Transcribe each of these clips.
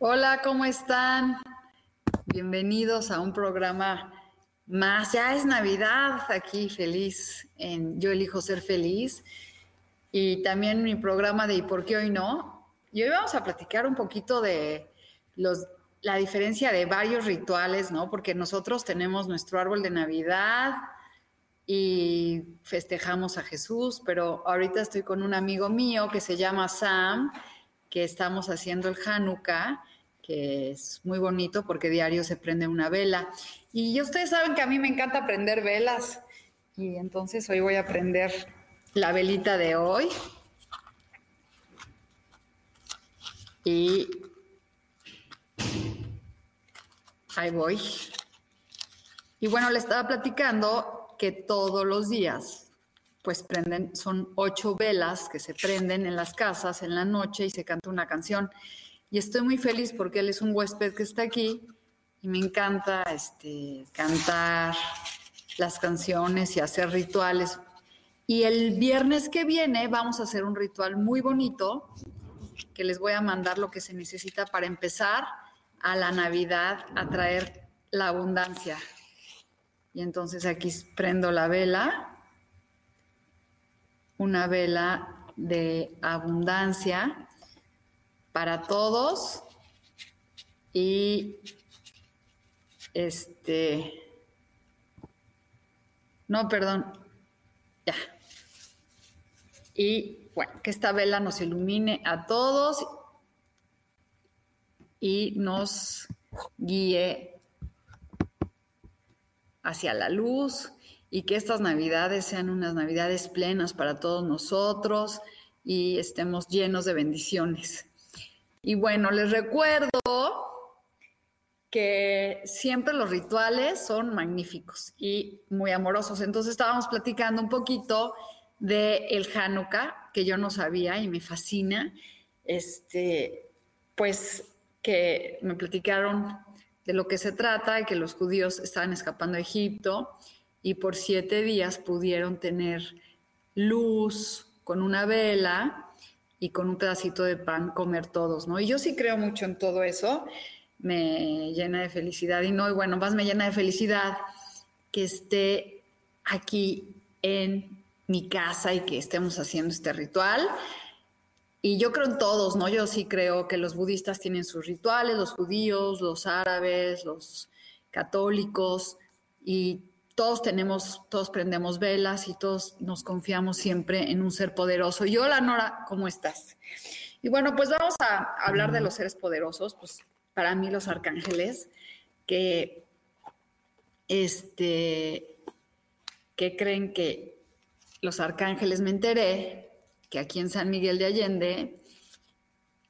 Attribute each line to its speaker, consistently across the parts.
Speaker 1: Hola, ¿cómo están? Bienvenidos a un programa más. Ya es Navidad aquí, feliz en Yo elijo ser feliz. Y también mi programa de ¿Y por qué hoy no? Y hoy vamos a platicar un poquito de los, la diferencia de varios rituales, ¿no? Porque nosotros tenemos nuestro árbol de Navidad y festejamos a Jesús, pero ahorita estoy con un amigo mío que se llama Sam que estamos haciendo el Hanukkah, que es muy bonito porque diario se prende una vela. Y ustedes saben que a mí me encanta prender velas. Y entonces hoy voy a prender la velita de hoy. Y ahí voy. Y bueno, le estaba platicando que todos los días pues prenden, son ocho velas que se prenden en las casas en la noche y se canta una canción. Y estoy muy feliz porque él es un huésped que está aquí y me encanta este, cantar las canciones y hacer rituales. Y el viernes que viene vamos a hacer un ritual muy bonito que les voy a mandar lo que se necesita para empezar a la Navidad a traer la abundancia. Y entonces aquí prendo la vela una vela de abundancia para todos y este no, perdón. Ya. Y bueno, que esta vela nos ilumine a todos y nos guíe hacia la luz y que estas navidades sean unas navidades plenas para todos nosotros y estemos llenos de bendiciones. Y bueno, les recuerdo que siempre los rituales son magníficos y muy amorosos. Entonces estábamos platicando un poquito de el Hanukkah, que yo no sabía y me fascina. Este, pues que me platicaron de lo que se trata, que los judíos estaban escapando a Egipto y por siete días pudieron tener luz con una vela y con un pedacito de pan comer todos, ¿no? Y yo sí creo mucho en todo eso, me llena de felicidad y no, y bueno, más me llena de felicidad que esté aquí en mi casa y que estemos haciendo este ritual. Y yo creo en todos, ¿no? Yo sí creo que los budistas tienen sus rituales, los judíos, los árabes, los católicos, y todos tenemos, todos prendemos velas y todos nos confiamos siempre en un ser poderoso. Y hola Nora, ¿cómo estás? Y bueno, pues vamos a hablar de los seres poderosos, pues para mí los arcángeles, que este, que creen que los arcángeles, me enteré que aquí en San Miguel de Allende,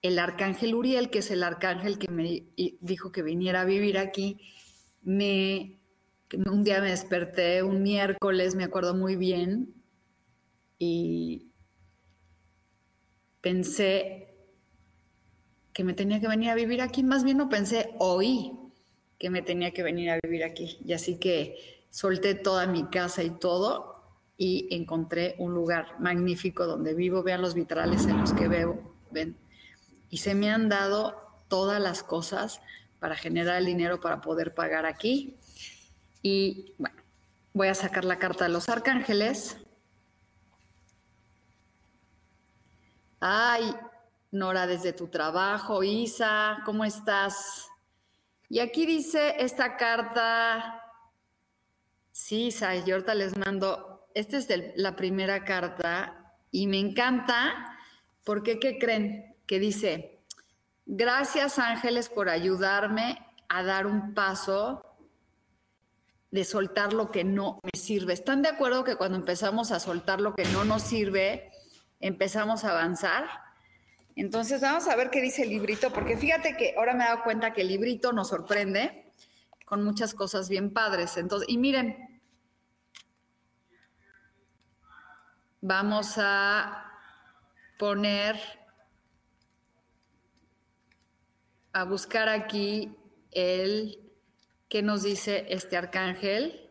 Speaker 1: el arcángel Uriel, que es el arcángel que me dijo que viniera a vivir aquí, me un día me desperté un miércoles, me acuerdo muy bien, y pensé que me tenía que venir a vivir aquí, más bien no pensé, oí que me tenía que venir a vivir aquí. Y así que solté toda mi casa y todo y encontré un lugar magnífico donde vivo, vean los vitrales en los que veo, ven. Y se me han dado todas las cosas para generar el dinero para poder pagar aquí y bueno, voy a sacar la carta de los arcángeles. Ay, Nora desde tu trabajo. Isa, ¿cómo estás? Y aquí dice esta carta. Sí, Isa, yo ahorita les mando. Esta es la primera carta y me encanta porque, ¿qué creen? Que dice, gracias ángeles por ayudarme a dar un paso de soltar lo que no me sirve. ¿Están de acuerdo que cuando empezamos a soltar lo que no nos sirve, empezamos a avanzar? Entonces vamos a ver qué dice el librito, porque fíjate que ahora me he dado cuenta que el librito nos sorprende con muchas cosas bien padres. Entonces, y miren, vamos a poner, a buscar aquí el que nos dice este arcángel.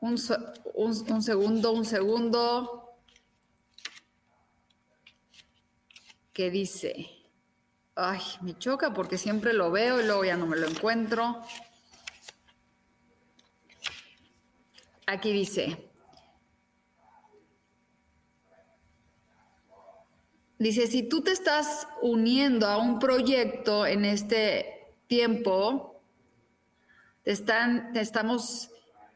Speaker 1: Un, segundo, un segundo. ¿Qué dice? Ay, me choca porque siempre lo veo y luego ya no me lo encuentro. Aquí dice, dice, si tú te estás uniendo a un proyecto en este tiempo, te, están, estamos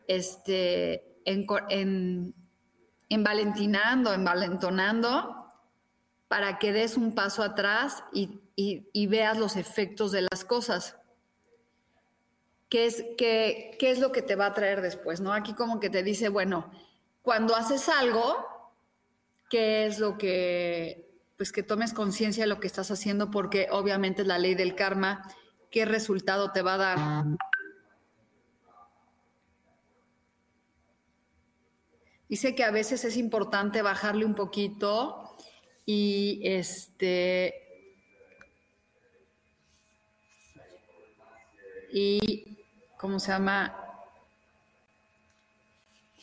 Speaker 1: este, en, envalentinando, envalentonando, para que des un paso atrás y, veas los efectos de las cosas. ¿Qué es, qué, ¿Qué es lo que te va a traer después? ¿no? Aquí como que te dice, bueno, cuando haces algo, ¿qué es lo que, pues que tomes conciencia de lo que estás haciendo? Porque obviamente es la ley del karma, ¿qué resultado te va a dar? Dice que a veces es importante bajarle un poquito y este y ¿cómo se llama?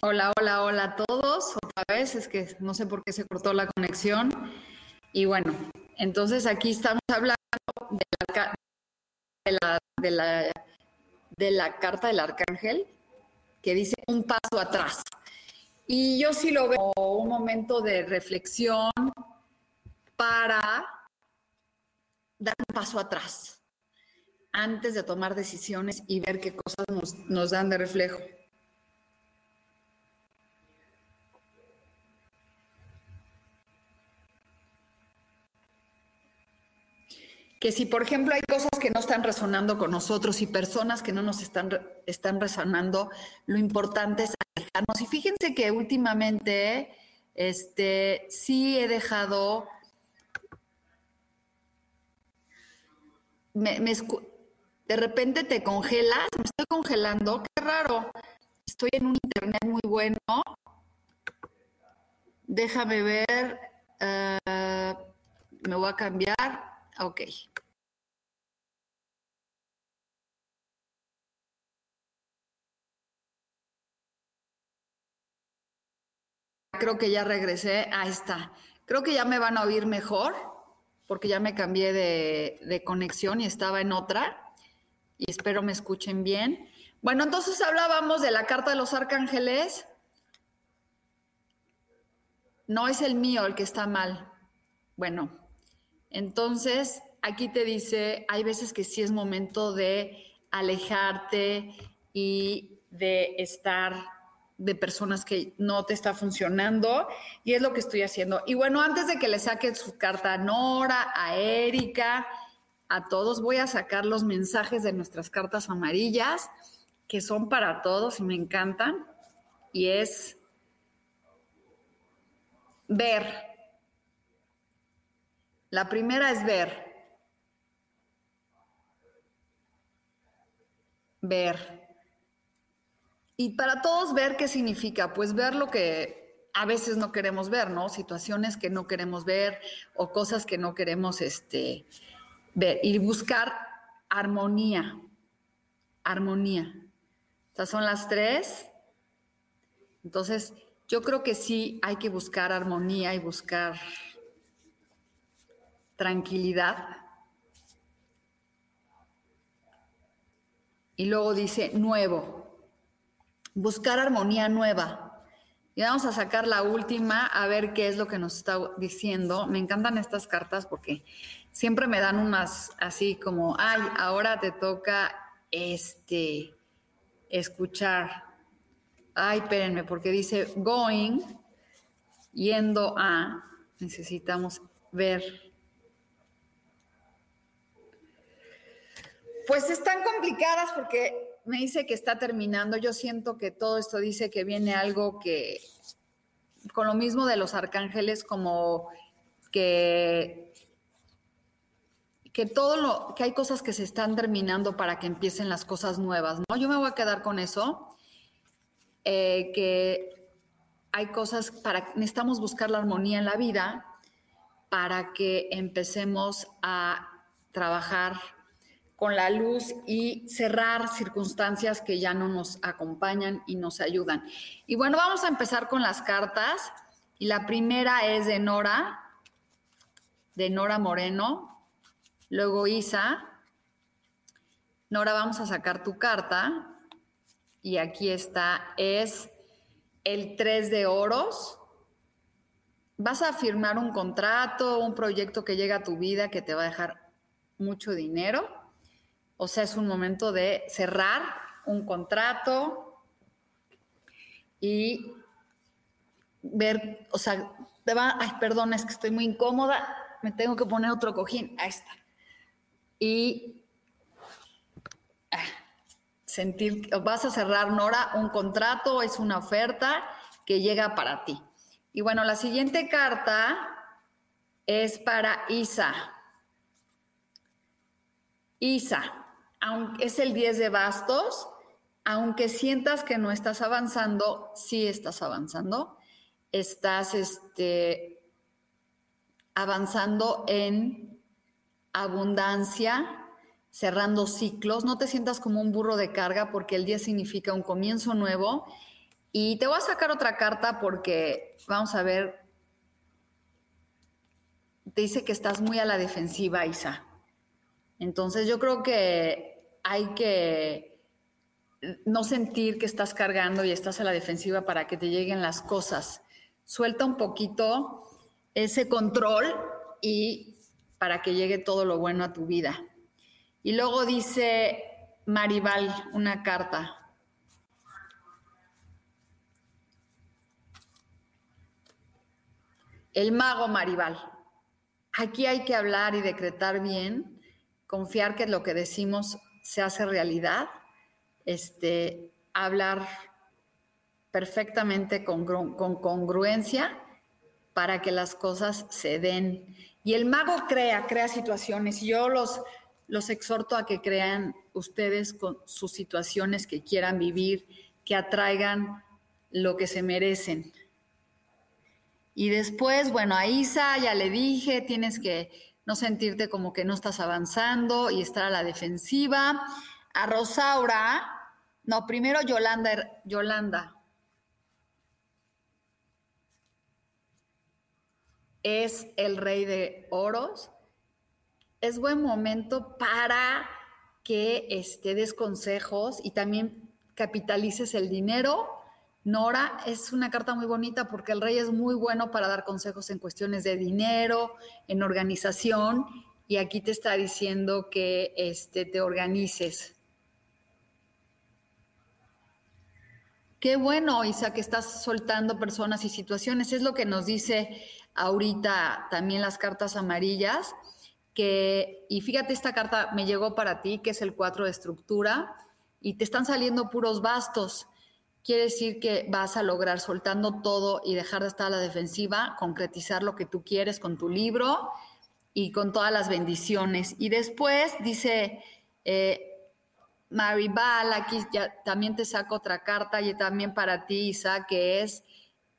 Speaker 1: Hola, hola, hola a todos. Otra vez es que no sé por qué se cortó la conexión. Y bueno, entonces aquí estamos hablando de la, de la, de la carta del arcángel que dice un paso atrás. Y yo sí lo veo como un momento de reflexión para dar un paso atrás antes de tomar decisiones y ver qué cosas nos, nos dan de reflejo. Que si, por ejemplo, hay cosas que no están resonando con nosotros y personas que no nos están, están resonando, lo importante es alejarnos. Y fíjense que últimamente, este, sí he dejado, de repente te congelas, me estoy congelando, qué raro, estoy en un internet muy bueno, déjame ver, eh, me voy a cambiar, ok. Creo que ya regresé. Ahí está. Creo que ya me van a oír mejor porque ya me cambié de, conexión y estaba en otra. Y espero me escuchen bien. Bueno, entonces hablábamos de la carta de los arcángeles. No es el mío el que está mal. Bueno, entonces aquí te dice, hay veces que sí es momento de alejarte y de estar de personas que no te está funcionando y es lo que estoy haciendo. Y bueno, antes de que le saque su carta a Nora, a Erika, a todos, voy a sacar los mensajes de nuestras cartas amarillas, que son para todos y me encantan. Y es ver. La primera es ver. Ver. Y para todos ver qué significa, pues ver lo que a veces no queremos ver, ¿no? Situaciones que no queremos ver o cosas que no queremos este, ver. Y buscar armonía, armonía. Estas son las tres. Entonces, yo creo que sí hay que buscar armonía y buscar tranquilidad. Y luego dice nuevo buscar armonía nueva. Y vamos a sacar la última a ver qué es lo que nos está diciendo. Me encantan estas cartas porque siempre me dan unas así como, ay, ahora te toca este escuchar. Ay, espérenme, porque dice going, yendo a, necesitamos ver. Pues están complicadas porque me dice que está terminando. Yo siento que todo esto dice que viene algo que, con lo mismo de los arcángeles, como que, que todo lo, que hay cosas que se están terminando para que empiecen las cosas nuevas, ¿no? Yo me voy a quedar con eso, eh, que hay cosas para, necesitamos buscar la armonía en la vida para que empecemos a trabajar con la luz y cerrar circunstancias que ya no nos acompañan y nos ayudan. Y bueno, vamos a empezar con las cartas. Y la primera es de Nora, de Nora Moreno, luego Isa. Nora, vamos a sacar tu carta. Y aquí está, es el 3 de oros. Vas a firmar un contrato, un proyecto que llega a tu vida que te va a dejar mucho dinero o sea, es un momento de cerrar un contrato y ver, o sea, te va, ay, perdón, es que estoy muy incómoda, me tengo que poner otro cojín, ahí está. Y ah, sentir, vas a cerrar, Nora, un contrato, es una oferta que llega para ti. Y bueno, la siguiente carta es para Isa. Isa, es el 10 de bastos, aunque sientas que no estás avanzando, sí estás avanzando. Estás este, avanzando en abundancia, cerrando ciclos. No te sientas como un burro de carga porque el 10 significa un comienzo nuevo. Y te voy a sacar otra carta porque vamos a ver. Te dice que estás muy a la defensiva, Isa. Entonces yo creo que hay que no sentir que estás cargando y estás a la defensiva para que te lleguen las cosas. Suelta un poquito ese control y para que llegue todo lo bueno a tu vida. Y luego dice Maribal una carta. El mago Maribal. Aquí hay que hablar y decretar bien, confiar que lo que decimos se hace realidad, este, hablar perfectamente con, con congruencia para que las cosas se den. Y el mago crea, crea situaciones. Y yo los, los exhorto a que crean ustedes con sus situaciones que quieran vivir, que atraigan lo que se merecen. Y después, bueno, a Isa ya le dije, tienes que no sentirte como que no estás avanzando y estar a la defensiva. A Rosaura, no, primero Yolanda, Yolanda. Es el rey de oros. Es buen momento para que este, des consejos y también capitalices el dinero Nora es una carta muy bonita porque el rey es muy bueno para dar consejos en cuestiones de dinero, en organización, y aquí te está diciendo que este, te organices. Qué bueno, Isa, que estás soltando personas y situaciones. Es lo que nos dice ahorita también las cartas amarillas, que, y fíjate, esta carta me llegó para ti, que es el 4 de estructura, y te están saliendo puros bastos quiere decir que vas a lograr soltando todo y dejar de estar a la defensiva, concretizar lo que tú quieres con tu libro y con todas las bendiciones. Y después dice eh, Maribal, aquí ya también te saco otra carta y también para ti, Isa, que es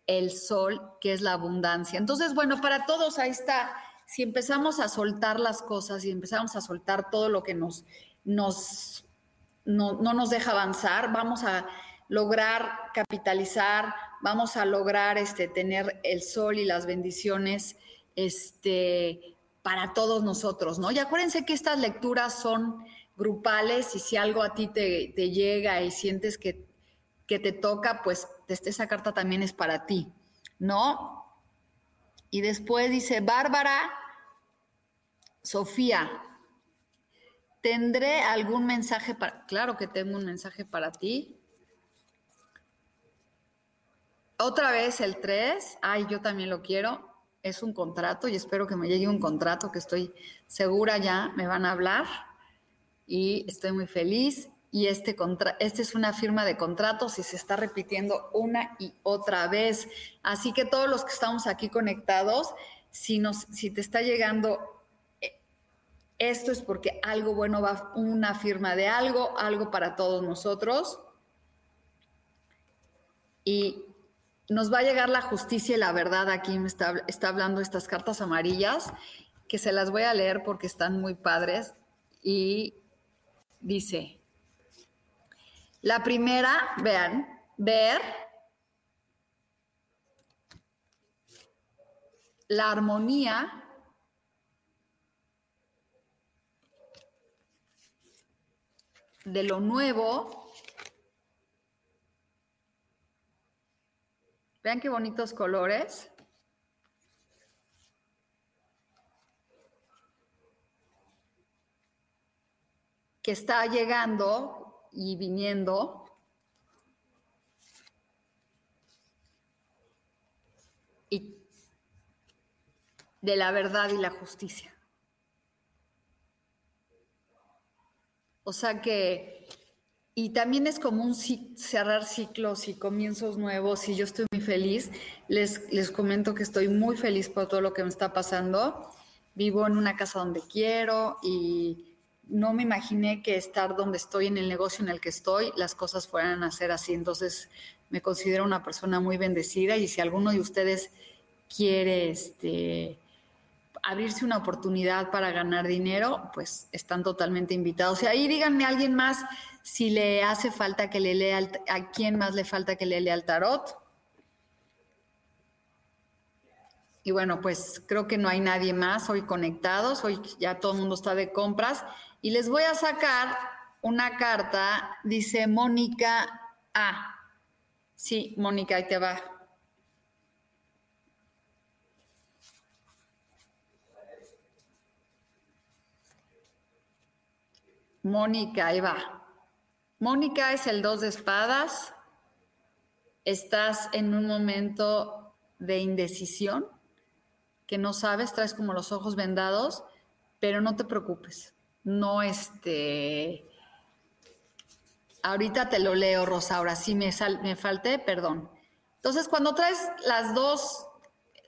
Speaker 1: el sol, que es la abundancia. Entonces, bueno, para todos ahí está. Si empezamos a soltar las cosas y empezamos a soltar todo lo que nos, nos no nos deja avanzar, vamos a lograr capitalizar, vamos a lograr este, tener el sol y las bendiciones este, para todos nosotros, ¿no? Y acuérdense que estas lecturas son grupales y si algo a ti te, llega y sientes que, que te toca, pues este, esa carta también es para ti, ¿no? Y después dice, Bárbara, Sofía, ¿tendré algún mensaje para... Claro que tengo un mensaje para ti. Otra vez el 3, ay, yo también lo quiero. Es un contrato y espero que me llegue un contrato que estoy segura ya me van a hablar y estoy muy feliz. Y este, contra este es una firma de contratos y se está repitiendo una y otra vez. Así que todos los que estamos aquí conectados, si, nos, si te está llegando eh, esto es porque algo bueno va, una firma de algo, algo para todos nosotros. Y nos va a llegar la justicia y la verdad. Aquí me está, está hablando estas cartas amarillas, que se las voy a leer porque están muy padres. Y dice, la primera, vean, ver la armonía de lo nuevo Vean qué bonitos colores. que está llegando y viniendo. Y de la verdad y la justicia. O sea que y también es como un cerrar ciclos y comienzos nuevos y yo estoy muy feliz. Les, les comento que estoy muy feliz por todo lo que me está pasando. Vivo en una casa donde quiero y no me imaginé que estar donde estoy, en el negocio en el que estoy, las cosas fueran a ser así. Entonces me considero una persona muy bendecida y si alguno de ustedes quiere este, abrirse una oportunidad para ganar dinero, pues están totalmente invitados. Y ahí díganme alguien más si le hace falta que le lea, a quién más le falta que le lea el tarot. Y bueno, pues creo que no hay nadie más hoy conectados, hoy ya todo el mundo está de compras. Y les voy a sacar una carta, dice Mónica A. Sí, Mónica, ahí te va. Mónica, ahí va. Mónica es el dos de espadas. Estás en un momento de indecisión, que no sabes, traes como los ojos vendados, pero no te preocupes. No este. Ahorita te lo leo, Rosa. Ahora sí me, me falté, perdón. Entonces, cuando traes las dos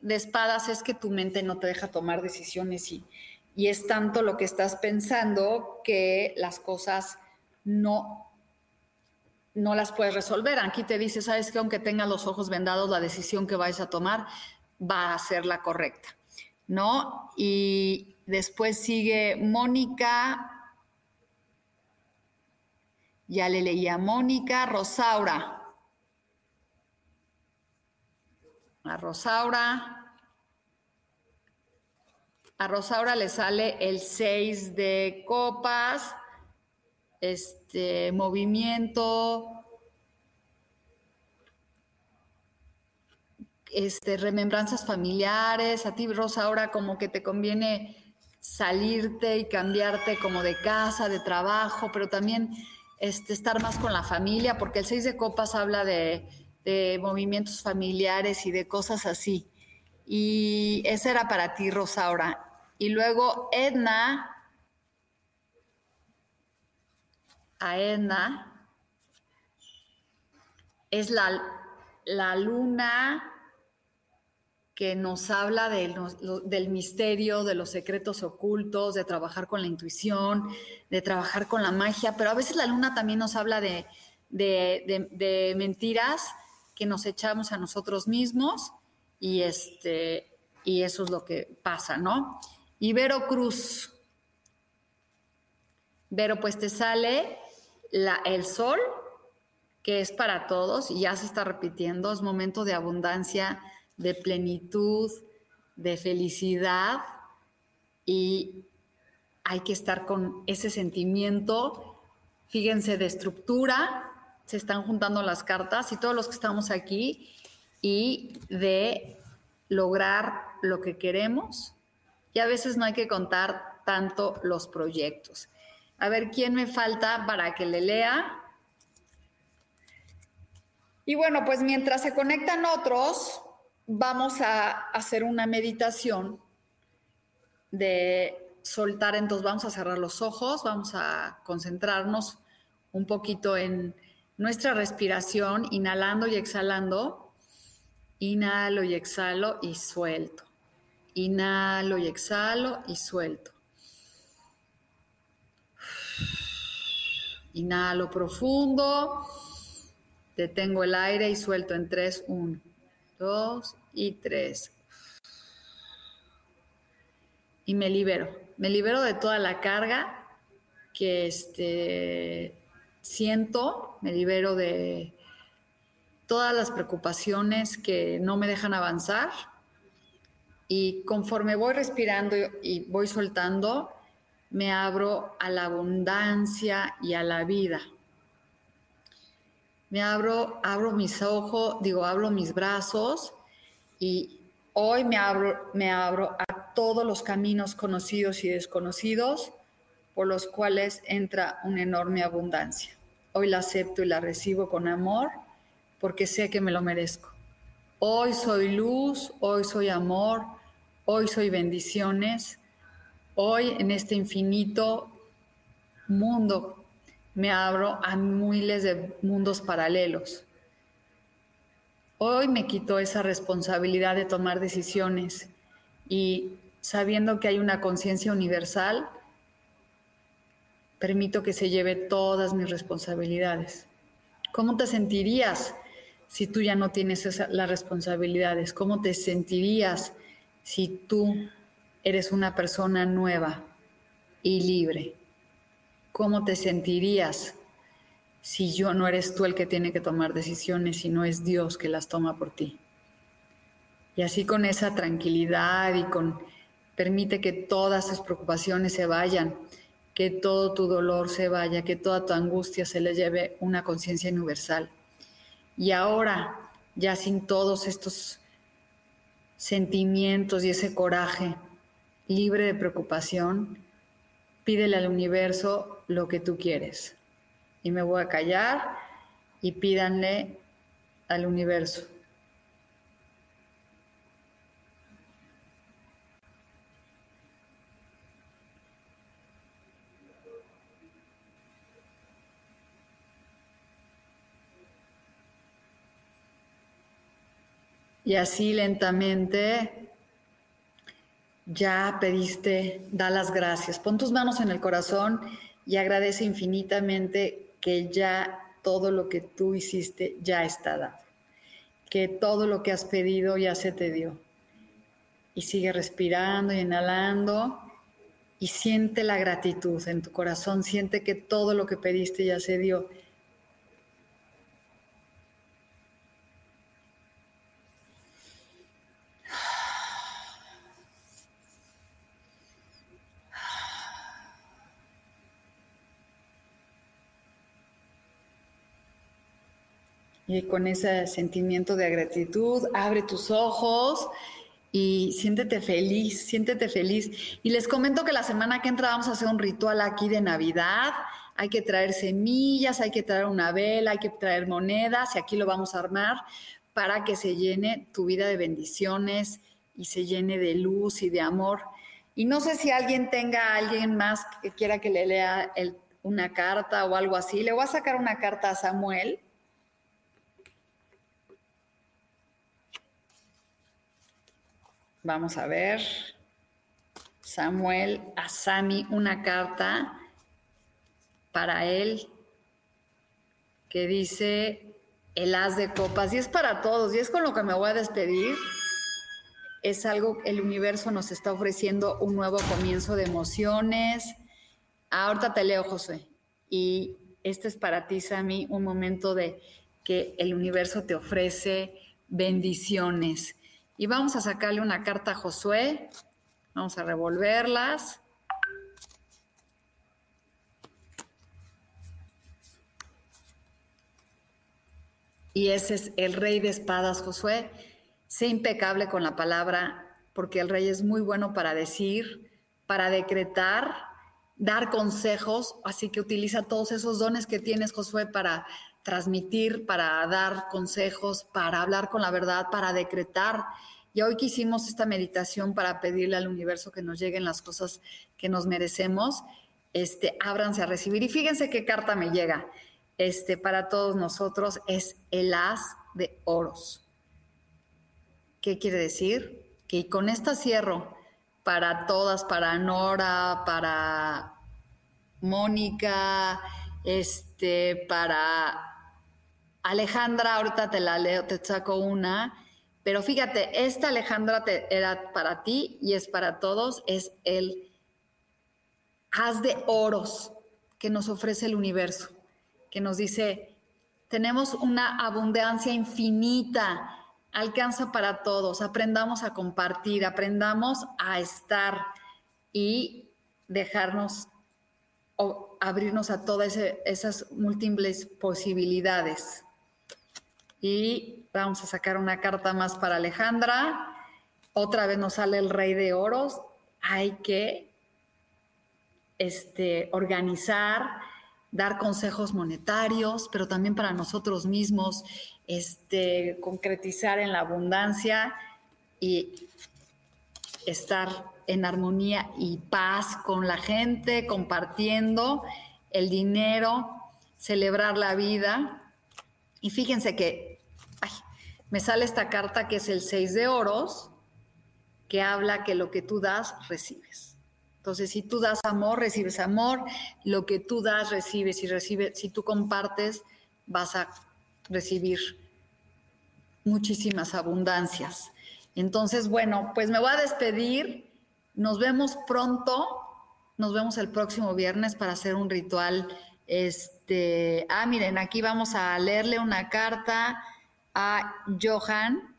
Speaker 1: de espadas, es que tu mente no te deja tomar decisiones y, y es tanto lo que estás pensando que las cosas no, no las puedes resolver. Aquí te dice, sabes que aunque tengas los ojos vendados, la decisión que vais a tomar va a ser la correcta, ¿no? Y después sigue Mónica, ya le leía Mónica, Rosaura. A Rosaura. A Rosaura le sale el 6 de copas, este movimiento, este, remembranzas familiares. A ti, Rosaura, como que te conviene salirte y cambiarte como de casa, de trabajo, pero también este, estar más con la familia, porque el 6 de copas habla de, de movimientos familiares y de cosas así. Y ese era para ti, Rosaura. Y luego Edna, a Edna, es la, la luna que nos habla del misterio, de los secretos ocultos, de trabajar con la intuición, de trabajar con la magia, pero a veces la luna también nos habla de, de mentiras que nos echamos a nosotros mismos y, este, y eso es lo que pasa, ¿no? Y Vero Cruz. Vero, pues te sale la, el sol, que es para todos, y ya se está repitiendo, es momento de abundancia, de plenitud, de felicidad, y hay que estar con ese sentimiento, fíjense, de estructura, se están juntando las cartas y todos los que estamos aquí y de lograr lo que queremos. Y a veces no hay que contar tanto los proyectos. A ver, ¿quién me falta para que le lea? Y bueno, pues mientras se conectan otros, vamos a hacer una meditación de soltar, entonces vamos a cerrar los ojos, vamos a concentrarnos un poquito en nuestra respiración, inhalando y exhalando. Inhalo y exhalo y suelto. Inhalo y exhalo y suelto. Inhalo profundo, detengo el aire y suelto en tres. Uno, dos y tres. Y me libero me libero de toda la carga que este, siento, me libero de todas las preocupaciones que no me dejan avanzar y conforme voy respirando y voy soltando, me abro a la abundancia y a la vida. Me abro, abro mis ojos, digo, abro mis brazos y hoy me abro, me abro a todos los caminos conocidos y desconocidos por los cuales entra una enorme abundancia. Hoy la acepto y la recibo con amor porque sé que me lo merezco. Hoy soy luz, hoy soy amor, hoy soy bendiciones. Hoy en este infinito mundo me abro a miles de mundos paralelos. Hoy me quito esa responsabilidad de tomar decisiones y sabiendo que hay una conciencia universal, permito que se lleve todas mis responsabilidades. ¿Cómo te sentirías si tú ya no tienes las responsabilidades? ¿Cómo te sentirías si tú eres una persona nueva y libre? ¿Cómo te sentirías si yo no eres tú el que tiene que tomar decisiones, y no es Dios que las toma por ti? Y así con esa tranquilidad y con Permite que todas tus preocupaciones se vayan, que todo tu dolor se vaya, que toda tu angustia se le lleve una conciencia universal. Y ahora, ya sin todos estos sentimientos y ese coraje, libre de preocupación, pídele al universo lo que tú quieres. Y me voy a callar y pídanle al universo. Y así lentamente ya pediste, da las gracias. Pon tus manos en el corazón y agradece infinitamente que ya todo lo que tú hiciste ya está dado. Que todo lo que has pedido ya se te dio. Y sigue respirando y inhalando y siente la gratitud en tu corazón. Siente que todo lo que pediste ya se dio Y con ese sentimiento de gratitud, abre tus ojos y siéntete feliz, siéntete feliz. Y les comento que la semana que entra vamos a hacer un ritual aquí de Navidad. Hay que traer semillas, hay que traer una vela, hay que traer monedas y aquí lo vamos a armar para que se llene tu vida de bendiciones y se llene de luz y de amor. Y no sé si alguien tenga a alguien más que quiera que le lea una carta o algo así. Le voy a sacar una carta a Samuel Vamos a ver. Samuel a Sami una carta para él que dice el as de copas y es para todos y es con lo que me voy a despedir. Es algo, el universo nos está ofreciendo un nuevo comienzo de emociones. Ahorita te leo, José. Y este es para ti, Sami, un momento de que el universo te ofrece bendiciones y vamos a sacarle una carta a Josué. Vamos a revolverlas. y ese es el rey de espadas, Josué. Sé impecable con la palabra, porque el rey es muy bueno para decir, para decretar, dar consejos, así que utiliza todos esos dones que tienes, Josué, para transmitir, para dar consejos, para hablar con la verdad, para decretar. Y hoy que hicimos esta meditación para pedirle al universo que nos lleguen las cosas que nos merecemos, este, ábranse a recibir. Y fíjense qué carta me llega este, para todos nosotros, es el as de oros. ¿Qué quiere decir? Que con esta cierro para todas, para Nora, para Mónica, este, para Alejandra, ahorita te la leo, te saco una, pero fíjate, esta Alejandra era para ti y es para todos, es el haz de oros que nos ofrece el universo, que nos dice, tenemos una abundancia infinita, alcanza para todos, aprendamos a compartir, aprendamos a estar y dejarnos o abrirnos a todas esas múltiples posibilidades. Y vamos a sacar una carta más para Alejandra. Otra vez nos sale el rey de oros. Hay que este, organizar, dar consejos monetarios, pero también para nosotros mismos, este, concretizar en la abundancia y estar en armonía y paz con la gente, compartiendo el dinero, celebrar la vida. Y fíjense que me sale esta carta que es el 6 de oros, que habla que lo que tú das, recibes. Entonces, si tú das amor, recibes amor, lo que tú das, recibes y recibes, si tú compartes, vas a recibir muchísimas abundancias. Entonces, bueno, pues me voy a despedir. Nos vemos pronto. Nos vemos el próximo viernes para hacer un ritual. Este, ah, miren, aquí vamos a leerle una carta a Johan.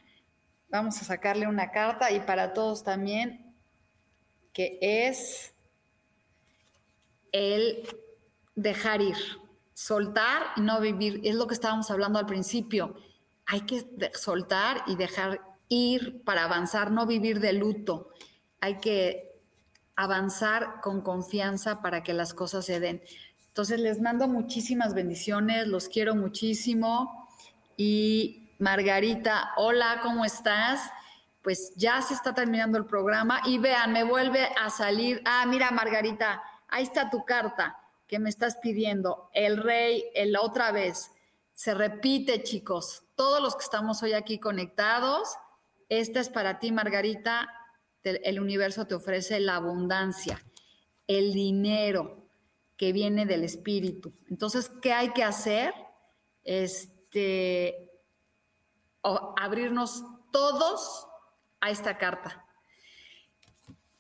Speaker 1: Vamos a sacarle una carta y para todos también que es el dejar ir, soltar y no vivir. Es lo que estábamos hablando al principio. Hay que soltar y dejar ir para avanzar, no vivir de luto. Hay que avanzar con confianza para que las cosas se den. Entonces les mando muchísimas bendiciones, los quiero muchísimo. Y Margarita, hola, ¿cómo estás? pues ya se está terminando el programa y vean, me vuelve a salir, ah, mira Margarita, ahí está tu carta que me estás pidiendo, el rey, el otra vez. Se repite, chicos, todos los que estamos hoy aquí conectados, esta es para ti, Margarita, el universo te ofrece la abundancia, el dinero que viene del espíritu. Entonces, ¿qué hay que hacer? Este, abrirnos todos a esta carta.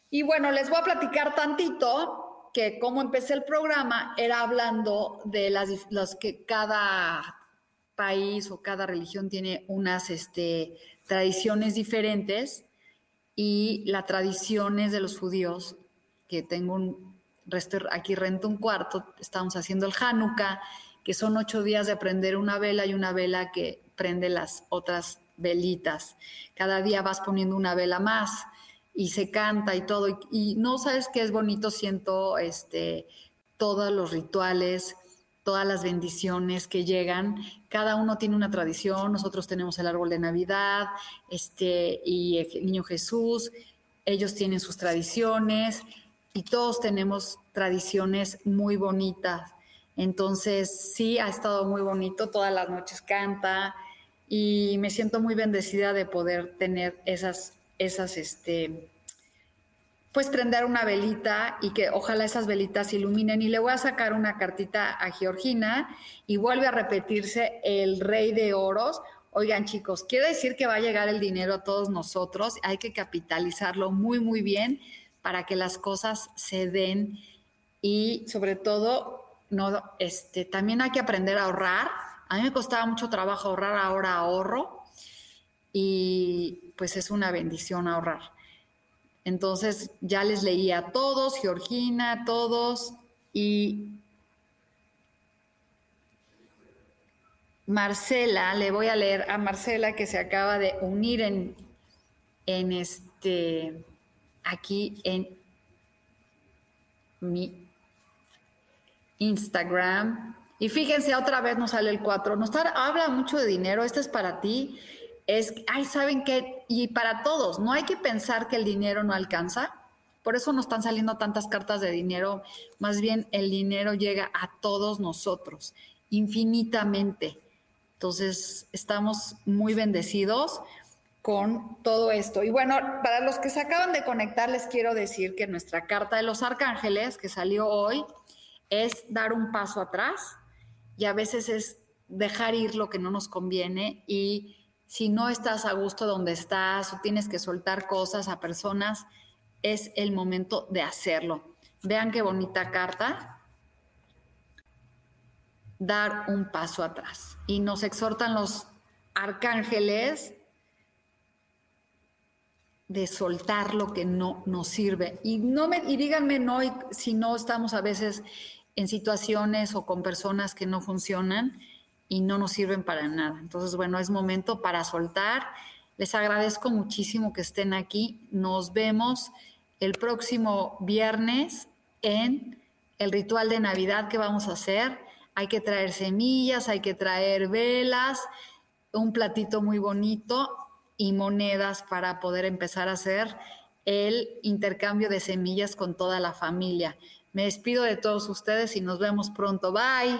Speaker 1: Y bueno, les voy a platicar tantito que como empecé el programa era hablando de las, que cada país o cada religión tiene unas este, tradiciones diferentes y las tradiciones de los judíos, que tengo un resto, aquí rento un cuarto, estamos haciendo el Hanukkah, que son ocho días de prender una vela y una vela que prende las otras velitas. Cada día vas poniendo una vela más y se canta y todo. Y, no sabes qué es bonito, siento este, todos los rituales, todas las bendiciones que llegan. Cada uno tiene una tradición. Nosotros tenemos el árbol de Navidad este, y el niño Jesús. Ellos tienen sus tradiciones y todos tenemos tradiciones muy bonitas. Entonces, sí, ha estado muy bonito. Todas las noches canta, y me siento muy bendecida de poder tener esas, esas, este, pues prender una velita y que ojalá esas velitas iluminen. Y le voy a sacar una cartita a Georgina y vuelve a repetirse el rey de oros. Oigan chicos, quiere decir que va a llegar el dinero a todos nosotros, hay que capitalizarlo muy, muy bien para que las cosas se den y sobre todo, no, este, también hay que aprender a ahorrar a mí me costaba mucho trabajo ahorrar, ahora ahorro y pues es una bendición ahorrar. Entonces ya les leía a todos, Georgina, a todos y Marcela, le voy a leer a Marcela que se acaba de unir en, en este, aquí en mi Instagram. Y fíjense, otra vez nos sale el 4. Nos habla mucho de dinero, este es para ti. Es, ay, ¿saben qué? Y para todos, no hay que pensar que el dinero no alcanza. Por eso nos están saliendo tantas cartas de dinero. Más bien, el dinero llega a todos nosotros, infinitamente. Entonces, estamos muy bendecidos con todo esto. Y bueno, para los que se acaban de conectar, les quiero decir que nuestra carta de los arcángeles que salió hoy es dar un paso atrás y a veces es dejar ir lo que no nos conviene y si no estás a gusto donde estás o tienes que soltar cosas a personas, es el momento de hacerlo. Vean qué bonita carta. Dar un paso atrás. Y nos exhortan los arcángeles de soltar lo que no nos sirve. Y, no me, y díganme no si no estamos a veces en situaciones o con personas que no funcionan y no nos sirven para nada. Entonces, bueno, es momento para soltar. Les agradezco muchísimo que estén aquí. Nos vemos el próximo viernes en el ritual de Navidad que vamos a hacer. Hay que traer semillas, hay que traer velas, un platito muy bonito y monedas para poder empezar a hacer el intercambio de semillas con toda la familia. Me despido de todos ustedes y nos vemos pronto. Bye.